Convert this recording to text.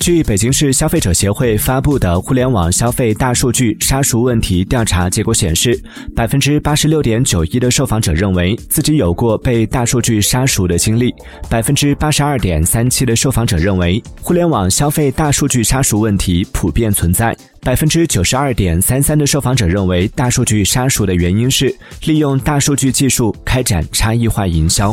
据北京市消费者协会发布的互联网消费大数据杀熟问题调查结果显示百分之八十六点九一的受访者认为自己有过被大数据杀熟的经历百分之八十二点三七的受访者认为互联网消费大数据杀熟问题普遍存在百分之九十二点三三的受访者认为大数据杀熟的原因是利用大数据技术开展差异化营销。